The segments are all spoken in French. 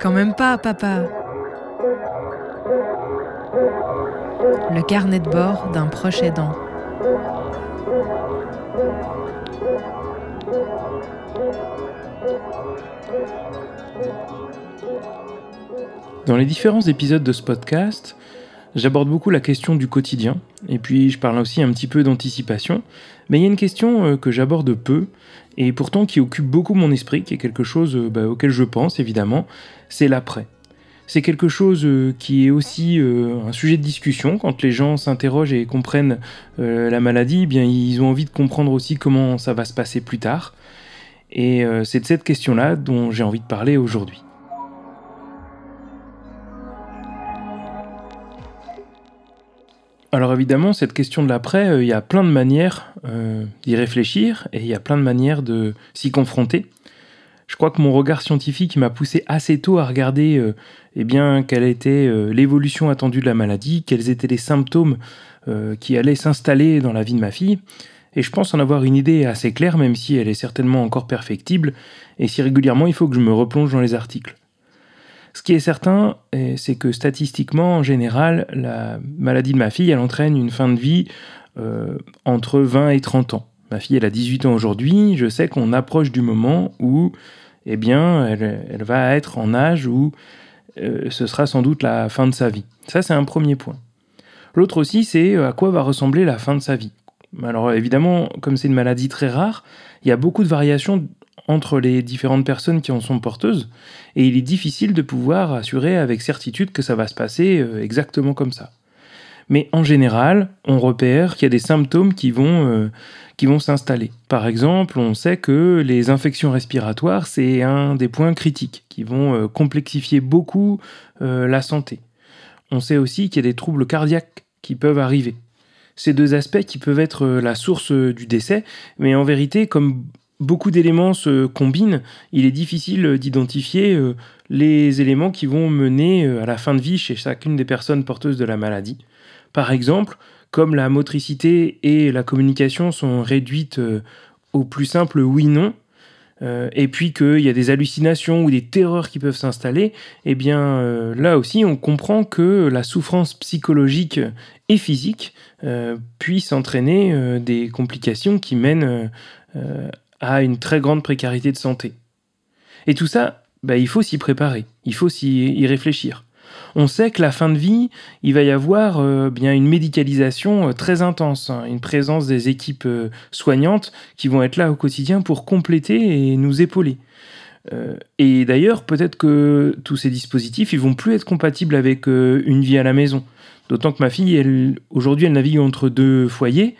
Quand même pas, papa. Le carnet de bord d'un proche aidant. Dans les différents épisodes de ce podcast, j'aborde beaucoup la question du quotidien, et puis je parle aussi un petit peu d'anticipation, mais il y a une question euh, que j'aborde peu, et pourtant qui occupe beaucoup mon esprit, qui est quelque chose euh, bah, auquel je pense évidemment, c'est l'après. C'est quelque chose euh, qui est aussi un sujet de discussion quand les gens s'interrogent et comprennent la maladie, eh bien ils ont envie de comprendre aussi comment ça va se passer plus tard. Et c'est de cette question-là dont j'ai envie de parler aujourd'hui. Alors évidemment, cette question de l'après, euh, il y a plein de manières euh, d'y réfléchir et il y a plein de manières de s'y confronter. Je crois que mon regard scientifique m'a poussé assez tôt à regarder euh, eh bien, quelle était l'évolution attendue de la maladie, quels étaient les symptômes qui allaient s'installer dans la vie de ma fille. Et je pense en avoir une idée assez claire, même si elle est certainement encore perfectible, et si régulièrement il faut que je me replonge dans les articles. Ce qui est certain, c'est que statistiquement, en général, la maladie de ma fille, elle entraîne une fin de vie euh, entre 20 et 30 ans. Ma fille, elle a 18 ans aujourd'hui. Je sais qu'on approche du moment où, eh bien, elle, va être en âge où euh, ce sera sans doute la fin de sa vie. Ça, c'est un premier point. L'autre aussi, c'est à quoi va ressembler la fin de sa vie. Alors évidemment, comme c'est une maladie très rare, il y a beaucoup de variations entre les différentes personnes qui en sont porteuses, et il est difficile de pouvoir assurer avec certitude que ça va se passer euh, exactement comme ça. Mais en général, on repère qu'il y a des symptômes qui vont, euh, qui vont s'installer. Par exemple, on sait que les infections respiratoires, c'est un des points critiques qui vont euh, complexifier beaucoup la santé. On sait aussi qu'il y a des troubles cardiaques qui peuvent arriver. Ces deux aspects qui peuvent être la source du décès, mais en vérité, comme beaucoup d'éléments se combinent, il est difficile d'identifier euh, les éléments qui vont mener euh, à la fin de vie chez chacune des personnes porteuses de la maladie. Par exemple, comme la motricité et la communication sont réduites euh, au plus simple oui-non, et puis qu'il y a des hallucinations ou des terreurs qui peuvent s'installer, eh bien là aussi on comprend que la souffrance psychologique et physique puisse entraîner des complications qui mènent à une très grande précarité de santé. Et tout ça, bah, il faut s'y préparer, il faut s'y réfléchir. On sait que la fin de vie, il va y avoir euh, bien une médicalisation euh, très intense, hein, une présence des équipes euh, soignantes qui vont être là au quotidien pour compléter et nous épauler. et d'ailleurs, peut-être que tous ces dispositifs, ils vont plus être compatibles avec une vie à la maison. D'autant que ma fille, aujourd'hui, elle navigue entre deux foyers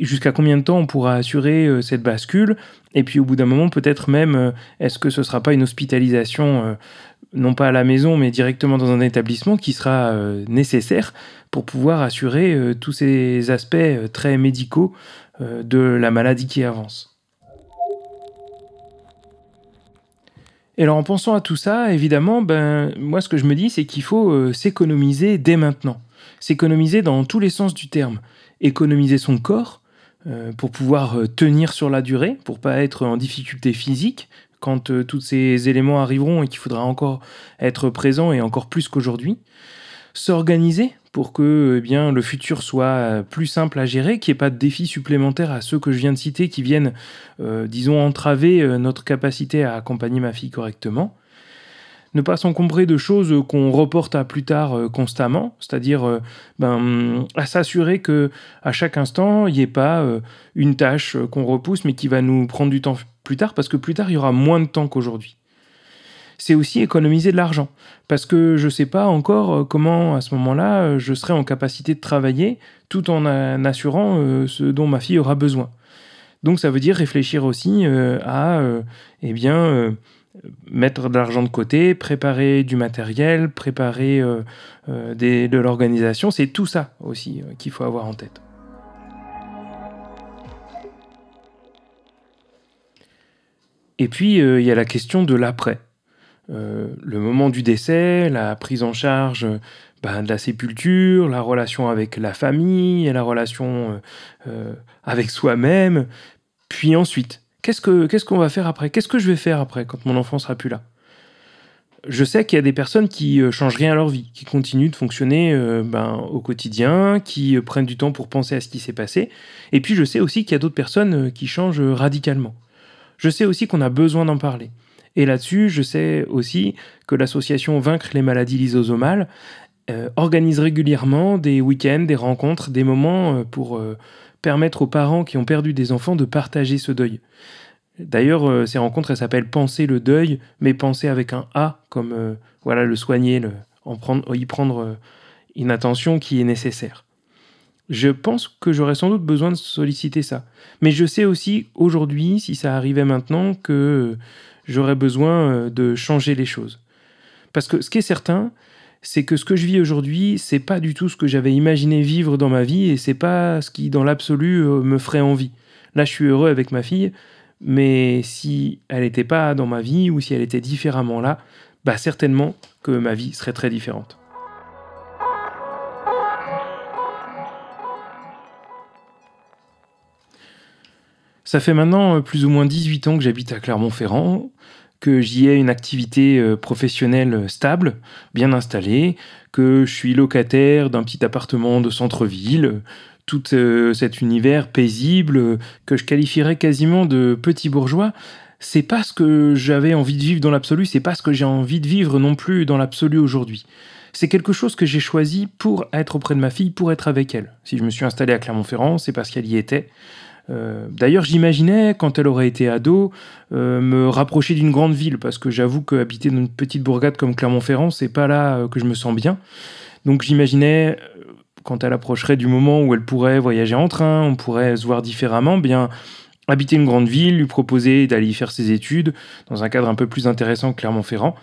jusqu'à combien de temps on pourra assurer euh, cette bascule? Et puis au bout d'un moment, peut-être même, euh, est-ce que ce ne sera pas une hospitalisation, euh, non pas à la maison, mais directement dans un établissement qui sera nécessaire pour pouvoir assurer tous ces aspects très médicaux de la maladie qui avance? Et alors en pensant à tout ça, évidemment, ben, moi ce que je me dis, c'est qu'il faut s'économiser dès maintenant. S'économiser dans tous les sens du terme économiser son corps euh, pour pouvoir euh, tenir sur la durée, pour pas être en difficulté physique quand euh, tous ces éléments arriveront et qu'il faudra encore être présent et encore plus qu'aujourd'hui. S'organiser pour que eh le futur soit plus simple à gérer, qu'il n'y ait pas de défis supplémentaires à ceux que je viens de citer qui viennent, disons, entraver notre capacité à accompagner ma fille correctement ne pas s'encombrer de choses qu'on reporte à plus tard euh, constamment, c'est-à-dire euh, ben, à s'assurer que à chaque instant, il n'y ait pas euh, une tâche qu'on repousse mais qui va nous prendre du temps plus tard, parce que plus tard, il y aura moins de temps qu'aujourd'hui. C'est aussi économiser de l'argent, parce que je ne sais pas encore comment à ce moment-là je serai en capacité de travailler tout en assurant ce dont ma fille aura besoin. Donc ça veut dire réfléchir aussi à eh bien, mettre de l'argent de côté, préparer du matériel, préparer euh, euh, de l'organisation, c'est tout ça aussi euh, qu'il faut avoir en tête. Et puis, il y a la question de l'après. Le moment du décès, la prise en charge ben, de la sépulture, la relation avec la famille, la relation avec soi-même. Puis ensuite, qu'est-ce qu'on va faire après? Qu'est-ce que je vais faire après quand mon enfant sera plus là? Je sais qu'il y a des personnes qui euh, changent rien à leur vie, qui continuent de fonctionner euh, ben, au quotidien, qui euh, prennent du temps pour penser à ce qui s'est passé. Et puis je sais aussi qu'il y a d'autres personnes qui changent radicalement. Je sais aussi qu'on a besoin d'en parler. Et là-dessus, je sais aussi que l'association Vaincre les maladies lysosomales organise régulièrement des week-ends, des rencontres, des moments pour permettre aux parents qui ont perdu des enfants de partager ce deuil. D'ailleurs, euh, ces rencontres, elles s'appellent Penser le deuil, mais penser avec un A, comme euh, voilà le soigner, y prendre euh, une attention qui est nécessaire. Je pense que j'aurais sans doute besoin de solliciter ça. Mais je sais aussi aujourd'hui, si ça arrivait maintenant, que j'aurais besoin de changer les choses. Parce que ce qui est certain, c'est que ce que je vis aujourd'hui, c'est pas du tout ce que j'avais imaginé vivre dans ma vie et c'est pas ce qui, dans l'absolu, me ferait envie. Là, je suis heureux avec ma fille, mais si elle n'était pas dans ma vie ou si elle était différemment là, bah certainement que ma vie serait très différente. Ça fait maintenant euh, plus ou moins 18 ans que j'habite à Clermont-Ferrand, que j'y ai une activité euh, professionnelle stable, bien installée, que je suis locataire d'un petit appartement de centre-ville, tout euh, cet univers paisible euh, que je qualifierais quasiment de petit bourgeois, c'est pas ce que j'avais envie de vivre dans l'absolu, c'est pas ce que j'ai envie de vivre non plus dans l'absolu aujourd'hui. C'est quelque chose que j'ai choisi pour être auprès de ma fille, pour être avec elle. Si je me suis installé à Clermont-Ferrand, c'est parce qu'elle y était. Euh, d'ailleurs, j'imaginais, quand elle aurait été ado, me rapprocher d'une grande ville, parce que j'avoue qu'habiter dans une petite bourgade comme Clermont-Ferrand, c'est pas là que je me sens bien. Donc j'imaginais quand elle approcherait du moment où elle pourrait voyager en train, on pourrait se voir différemment, bien habiter une grande ville, lui proposer d'aller y faire ses études dans un cadre un peu plus intéressant que Clermont-Ferrand.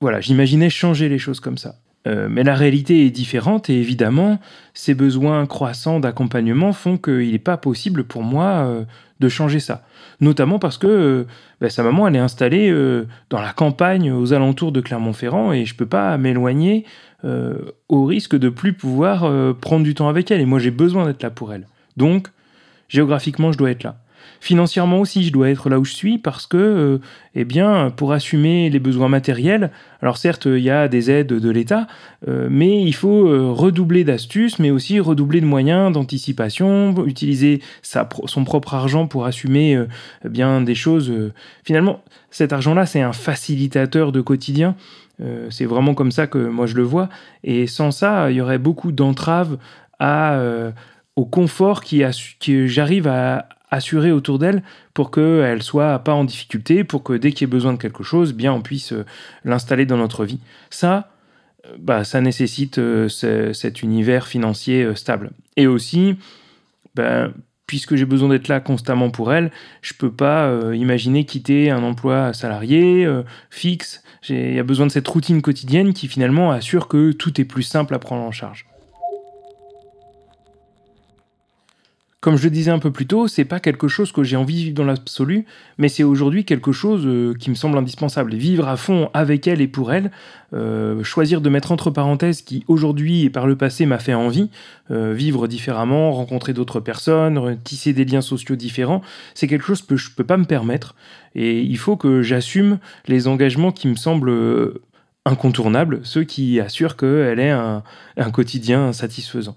Voilà, j'imaginais changer les choses comme ça. Euh, mais la réalité est différente et évidemment, ces besoins croissants d'accompagnement font qu'il n'est pas possible pour moi euh, de changer ça. Notamment parce que euh, ben, sa maman, elle est installée dans la campagne aux alentours de Clermont-Ferrand et je ne peux pas m'éloigner au risque de plus pouvoir prendre du temps avec elle. Et moi, j'ai besoin d'être là pour elle. Donc, géographiquement, je dois être là. Financièrement aussi, je dois être là où je suis parce que, euh, eh bien, pour assumer les besoins matériels, alors certes, il y a des aides de l'État, euh, mais il faut euh, redoubler d'astuces, mais aussi redoubler de moyens d'anticipation, utiliser son propre argent pour assumer eh bien des choses. Finalement, cet argent-là, c'est un facilitateur de quotidien. c'est vraiment comme ça que moi je le vois. Et sans ça, il y aurait beaucoup d'entraves au confort qui, que j'arrive à, assurée autour d'elle pour qu'elle soit pas en difficulté, pour que dès qu'il y ait besoin de quelque chose, bien on puisse euh, l'installer dans notre vie. Ça, euh, bah, ça nécessite euh, cet univers financier stable. Et aussi, ben, puisque j'ai besoin d'être là constamment pour elle, je peux pas imaginer quitter un emploi salarié fixe. Il y a besoin de cette routine quotidienne qui finalement assure que tout est plus simple à prendre en charge. Comme je disais un peu plus tôt, c'est pas quelque chose que j'ai envie de vivre dans l'absolu, mais c'est aujourd'hui quelque chose euh, qui me semble indispensable. Vivre à fond avec elle et pour elle, euh, choisir de mettre entre parenthèses qui aujourd'hui et par le passé m'a fait envie, euh, vivre différemment, rencontrer d'autres personnes, tisser des liens sociaux différents, c'est quelque chose que je peux pas me permettre. Et il faut que j'assume les engagements qui me semblent incontournables, ceux qui assurent qu'elle ait un quotidien satisfaisant.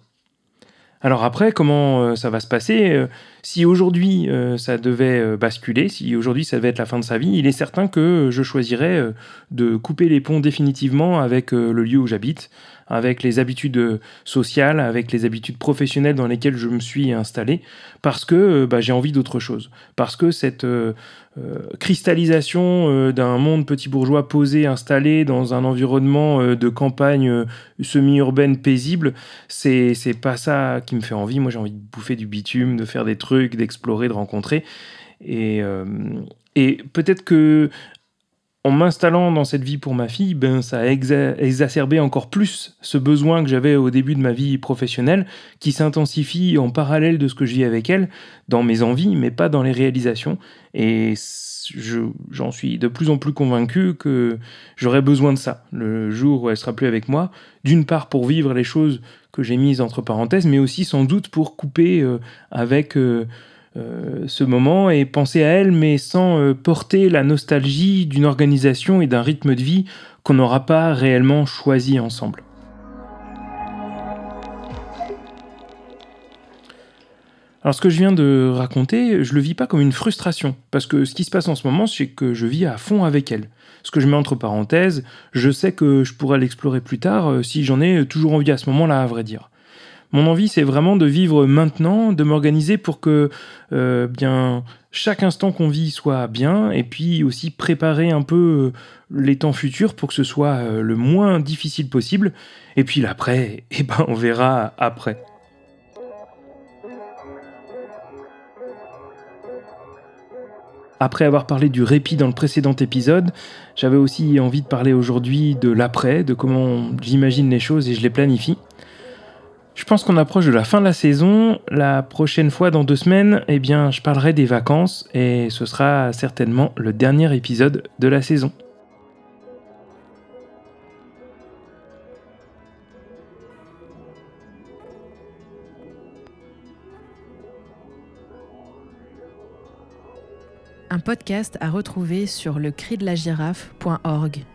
Alors après, comment euh, ça va se passer euh, Si aujourd'hui euh, ça devait basculer, si aujourd'hui ça devait être la fin de sa vie, il est certain que je choisirais de couper les ponts définitivement avec le lieu où j'habite, avec les habitudes sociales, avec les habitudes professionnelles dans lesquelles je me suis installé, parce que bah, j'ai envie d'autre chose. Parce que cette euh, cristallisation euh, d'un monde petit bourgeois posé, installé dans un environnement euh, de campagne semi-urbaine paisible, c'est pas ça qui me fait envie. Moi, j'ai envie de bouffer du bitume, de faire des trucs, d'explorer, de rencontrer. Et, et peut-être que en m'installant dans cette vie pour ma fille, ben, ça a exacerbé encore plus ce besoin que j'avais au début de ma vie professionnelle, qui s'intensifie en parallèle de ce que je vis avec elle, dans mes envies, mais pas dans les réalisations. Et j'en suis de plus en plus convaincu que j'aurai besoin de ça le jour où elle sera plus avec moi. D'une part pour vivre les choses que j'ai mises entre parenthèses, mais aussi sans doute pour couper euh, avec euh, ce moment et penser à elle, mais sans porter la nostalgie d'une organisation et d'un rythme de vie qu'on n'aura pas réellement choisi ensemble. Alors ce que je viens de raconter, je le vis pas comme une frustration, parce que ce qui se passe en ce moment, c'est que je vis à fond avec elle. Ce que je mets entre parenthèses, je sais que je pourrais l'explorer plus tard euh, si j'en ai toujours envie à ce moment-là, à vrai dire. Mon envie, c'est vraiment de vivre maintenant, de m'organiser pour que euh, chaque instant qu'on vit soit bien, et puis aussi préparer un peu euh, les temps futurs pour que ce soit le moins difficile possible. Et puis l'après, eh ben, on verra après. Après avoir parlé du répit dans le précédent épisode, j'avais aussi envie de parler aujourd'hui de l'après, de comment j'imagine les choses et je les planifie. Je pense qu'on approche de la fin de la saison. La prochaine fois, dans deux semaines, eh bien, je parlerai des vacances et ce sera certainement le dernier épisode de la saison. un podcast à retrouver sur le cri de la girafe.org.